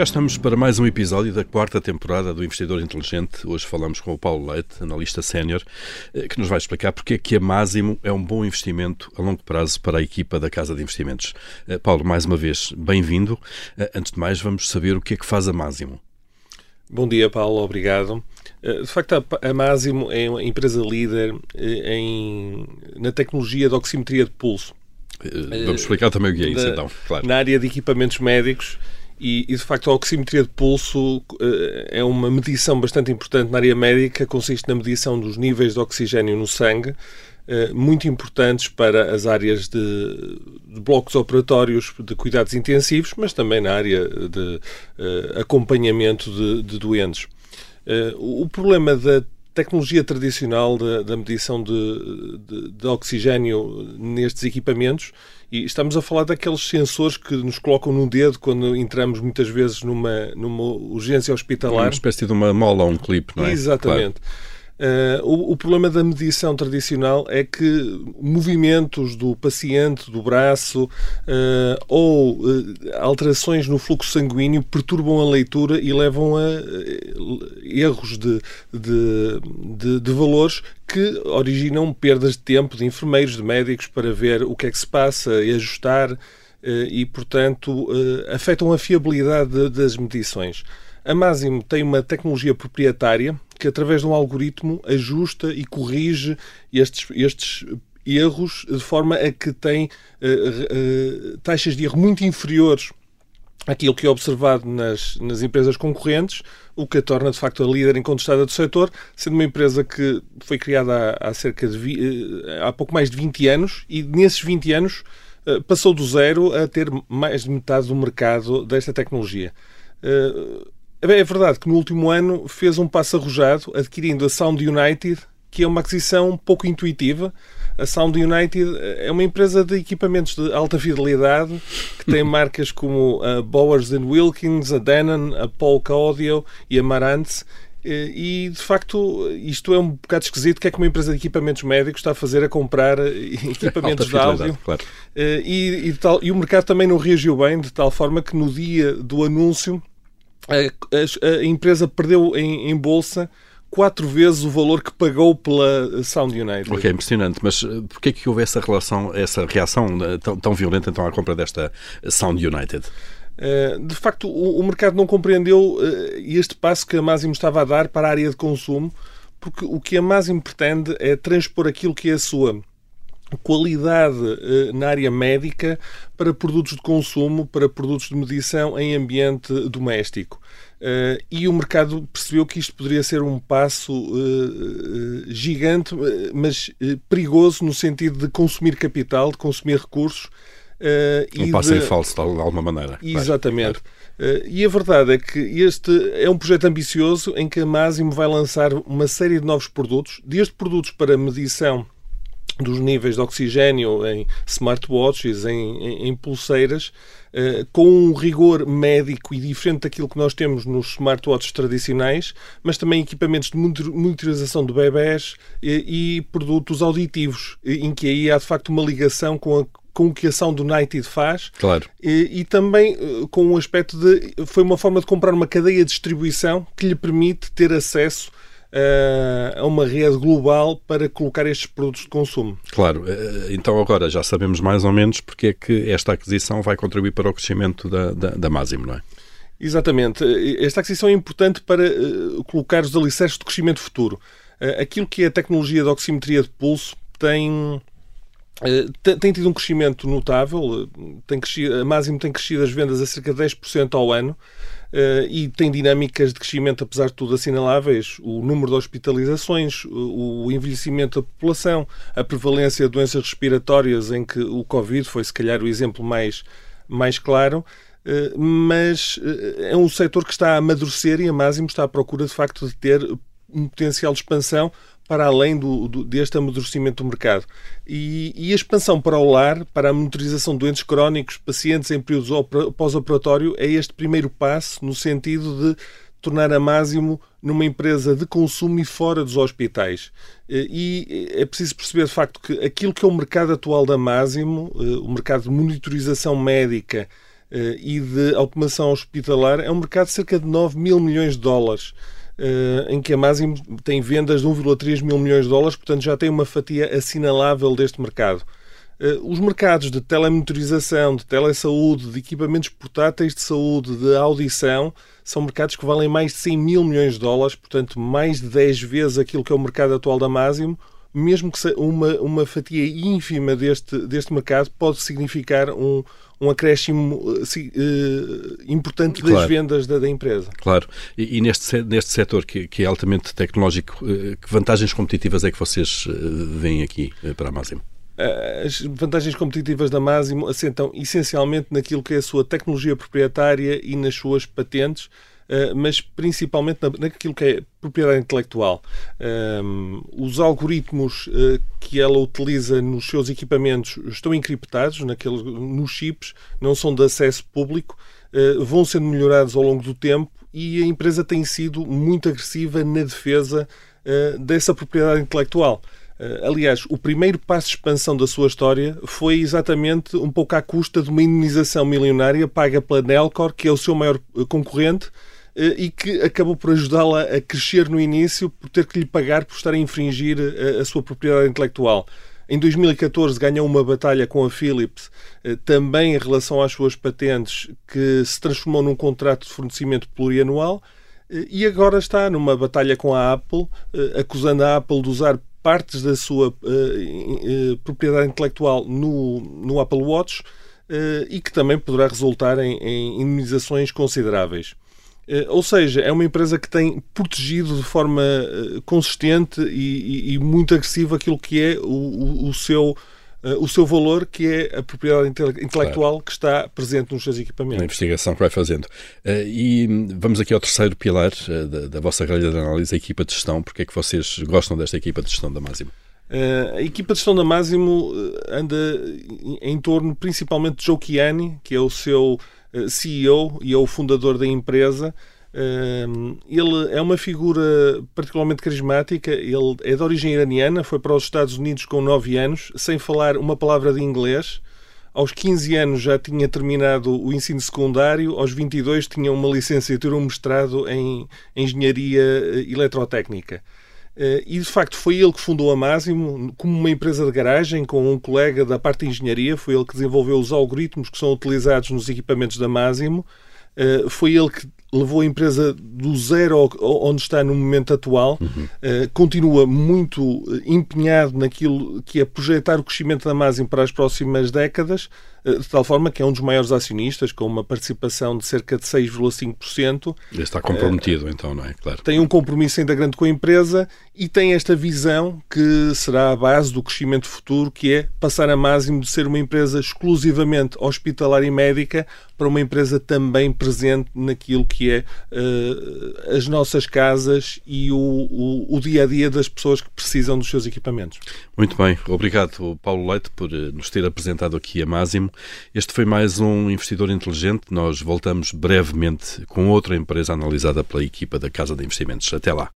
Cá estamos para mais um episódio da quarta temporada do Investidor Inteligente. Hoje falamos com o Paulo Leite, analista sénior, eh, que nos vai explicar porque é que a Másimo é um bom investimento a longo prazo para a equipa da Casa de Investimentos. Eh, Paulo, mais uma vez, bem-vindo. Eh, antes de mais, vamos saber o que é que faz a Másimo. Bom dia, Paulo. Obrigado. De facto, a Másimo é uma empresa líder em, na tecnologia de oximetria de pulso. Vamos explicar também o que é isso, então, claro. Na área de equipamentos médicos, e, e, de facto a oximetria de pulso uh, é uma medição bastante importante na área médica, consiste na medição dos níveis de oxigênio no sangue, uh, muito importantes para as áreas de, de, blocos operatórios de cuidados intensivos, mas também na área de uh, acompanhamento de, de doentes. o problema da tecnologia tradicional da, medição de, de, de, oxigênio nestes equipamentos e estamos a falar daqueles sensores que nos colocam no dedo quando entramos muitas vezes numa, numa urgência hospitalar. Uma espécie de uma mola ou um clipe, não é? Exatamente. Claro. Uh, o, o, problema da medição tradicional é que movimentos do paciente, do braço, uh, ou uh, alterações no fluxo sanguíneo perturbam a leitura e levam a erros de, de, de, de valores que originam perdas de tempo de enfermeiros, de médicos, para ver o que é que se passa e ajustar, e, portanto, afetam a fiabilidade das medições. A Masimo tem uma tecnologia proprietária que, através de um algoritmo, ajusta e corrige estes, estes erros de forma a que tem uh, uh, taxas de erro muito inferiores àquilo que é observado nas, nas empresas concorrentes, o que a torna de facto a líder em contestada do setor, sendo uma empresa que foi criada há, há cerca de vi, eh, há pouco mais de 20 anos e nesses 20 anos passou do zero a ter mais de metade do mercado desta tecnologia. É verdade que no último ano fez um passo arrojado adquirindo a Sound United, que é uma aquisição pouco intuitiva. A Sound United é uma empresa de equipamentos de alta fidelidade que tem marcas como a Bowers Wilkins, a Denon, a Polka Audio e a Marantz. E de facto, isto é um bocado esquisito. O que é que uma empresa de equipamentos médicos está a fazer a comprar equipamentos de áudio? Claro. E, e, tal, e o mercado também não reagiu bem, de tal forma que no dia do anúncio a, a, empresa perdeu em, em, bolsa quatro vezes o valor que pagou pela Sound United. Ok, impressionante. Mas eh, porquê é que houve essa relação, essa reação eh, tão, tão violenta então à compra desta Sound United? Eh, de facto, o, mercado não compreendeu este passo que a Masimo estava a dar para a área de consumo, porque o que a Masimo pretende é transpor aquilo que é a sua qualidade eh, na área médica para produtos de consumo, para produtos de medição em ambiente doméstico. Uh, e o mercado percebeu que isto poderia ser um passo uh, gigante, mas perigoso no sentido de consumir capital, de consumir recursos. um passo de... em falso, de alguma maneira. Exatamente. Claro. e a verdade é que este é um projeto ambicioso em que a Masimo vai lançar uma série de novos produtos, desde produtos para medição dos níveis de oxigênio em smartwatches, em, em, em pulseiras, uh, com um rigor médico e diferente daquilo que nós temos nos smartwatches tradicionais, mas também equipamentos de monitorização de bebés e, e produtos auditivos, em que aí há de facto uma ligação com a com o que a ação do United faz claro. e, e também uh, com o um aspecto de foi uma forma de comprar uma cadeia de distribuição que lhe permite ter acesso eh, a uma rede global para colocar estes produtos de consumo. Claro, eh, então agora já sabemos mais ou menos porque é que esta aquisição vai contribuir para o crescimento da, da, da Masimo, não é? Exatamente. Esta aquisição é importante para colocar os alicerces do crescimento futuro. Aquilo que é a tecnologia de oximetria de pulso tem, tem tido um crescimento notável. Tem crescido, a Masimo tem crescido as vendas a cerca de 10% ao ano. Uh, e tem dinâmicas de crescimento, apesar de tudo, assinaláveis. O número de hospitalizações, o envelhecimento da população, a prevalência de doenças respiratórias, em que o Covid foi, se calhar, o exemplo mais, mais claro. Uh, mas uh, é um setor que está a amadurecer e a Máximo está à procura, de facto, de ter um potencial de expansão para além do, do, deste amadurecimento do mercado. E, e, a expansão para o lar, para a monitorização de doentes crónicos, pacientes em períodos pós-operatório, é este primeiro passo no sentido de tornar a Másimo numa empresa de consumo e fora dos hospitais. E é preciso perceber, de facto, que aquilo que é o mercado atual da Másimo, eh, o mercado de monitorização médica, e de automação hospitalar é um mercado de cerca de 9 mil milhões de dólares. Em que a Máximo tem vendas de 1,3 mil milhões de dólares, portanto já tem uma fatia assinalável deste mercado. Os mercados de telemonitorização, de telesaúde, de equipamentos portáteis de saúde, de audição, são mercados que valem mais de 100 mil milhões de dólares, portanto, mais de 10 vezes aquilo que é o mercado atual da Máximo. Mesmo que uma, uma fatia ínfima deste, deste mercado pode significar um, um acréscimo uh, importante das claro. vendas da, da, empresa. Claro. E, e, neste, neste setor que, que é altamente tecnológico, uh, que vantagens competitivas é que vocês uh, veem aqui para a Máximo? As vantagens competitivas da Máximo assentam essencialmente naquilo que é a sua tecnologia proprietária e nas suas patentes, mas principalmente naquilo que é propriedade intelectual. Ehm, os algoritmos eh, que ela utiliza nos seus equipamentos estão encriptados naqueles, nos chips, não são de acesso público, eh, vão sendo melhorados ao longo do tempo e a empresa tem sido muito agressiva na defesa dessa propriedade intelectual. Eh, aliás, o primeiro passo de expansão da sua história foi exatamente um pouco à custa de uma indenização milionária paga pela Nelcor, que é o seu maior eh, concorrente, eh, e que acabou por ajudá-la a crescer no início por ter que lhe pagar por estar a infringir a sua propriedade intelectual. Em 2014 ganhou uma batalha com a Philips, também em relação às suas patentes, que se transformou num contrato de fornecimento plurianual. E agora está numa batalha com a Apple, acusando a Apple de usar partes da sua propriedade intelectual no, no Apple Watch e que também poderá resultar em, em indemnizações consideráveis. Ou seja, é uma empresa que tem protegido de forma consistente e, e, e, muito agressiva aquilo que é o, o, seu eh, o seu valor, que é a propriedade intelectual claro. que está presente nos seus equipamentos. A investigação que vai fazendo. Eh, e vamos aqui ao terceiro pilar eh, da, da vossa grelha de análise, a equipa de gestão. Porque é que vocês gostam desta equipa de gestão da Máximo? a equipa de gestão da Máximo anda em torno principalmente de Joe Chiani, que é o seu CEO e é o fundador da empresa, ele é uma figura particularmente carismática. Ele é de origem iraniana, foi para os Estados Unidos com 9 anos, sem falar uma palavra de inglês. Aos 15 anos já tinha terminado o ensino secundário, aos 22 tinha uma licenciatura, um mestrado em engenharia eh, eletrotécnica. Eh, e de facto foi ele que fundou a Máximo como uma empresa de garagem com um colega da parte de engenharia. Foi ele que desenvolveu os algoritmos que são utilizados nos equipamentos da Máximo. Eh, foi ele que levou a empresa do zero onde está no momento atual, uhum. uh, continua muito empenhado naquilo que é projetar o crescimento da Máximo para as próximas décadas, de tal forma que é um dos maiores acionistas, com uma participação de cerca de 6,5%. Está comprometido, então, não é? Claro. Tem um compromisso ainda grande com a empresa e tem esta visão que será a base do crescimento futuro, que é passar a Máximo de ser uma empresa exclusivamente hospitalar e médica para uma empresa também presente naquilo que que é uh, as nossas casas e o, o, o, dia a dia das pessoas que precisam dos seus equipamentos. Muito bem, obrigado Paulo Leite por eh, nos ter apresentado aqui a Máximo. Este foi mais um investidor inteligente. Nós voltamos brevemente com outra empresa analisada pela equipa da Casa de Investimentos. Até lá.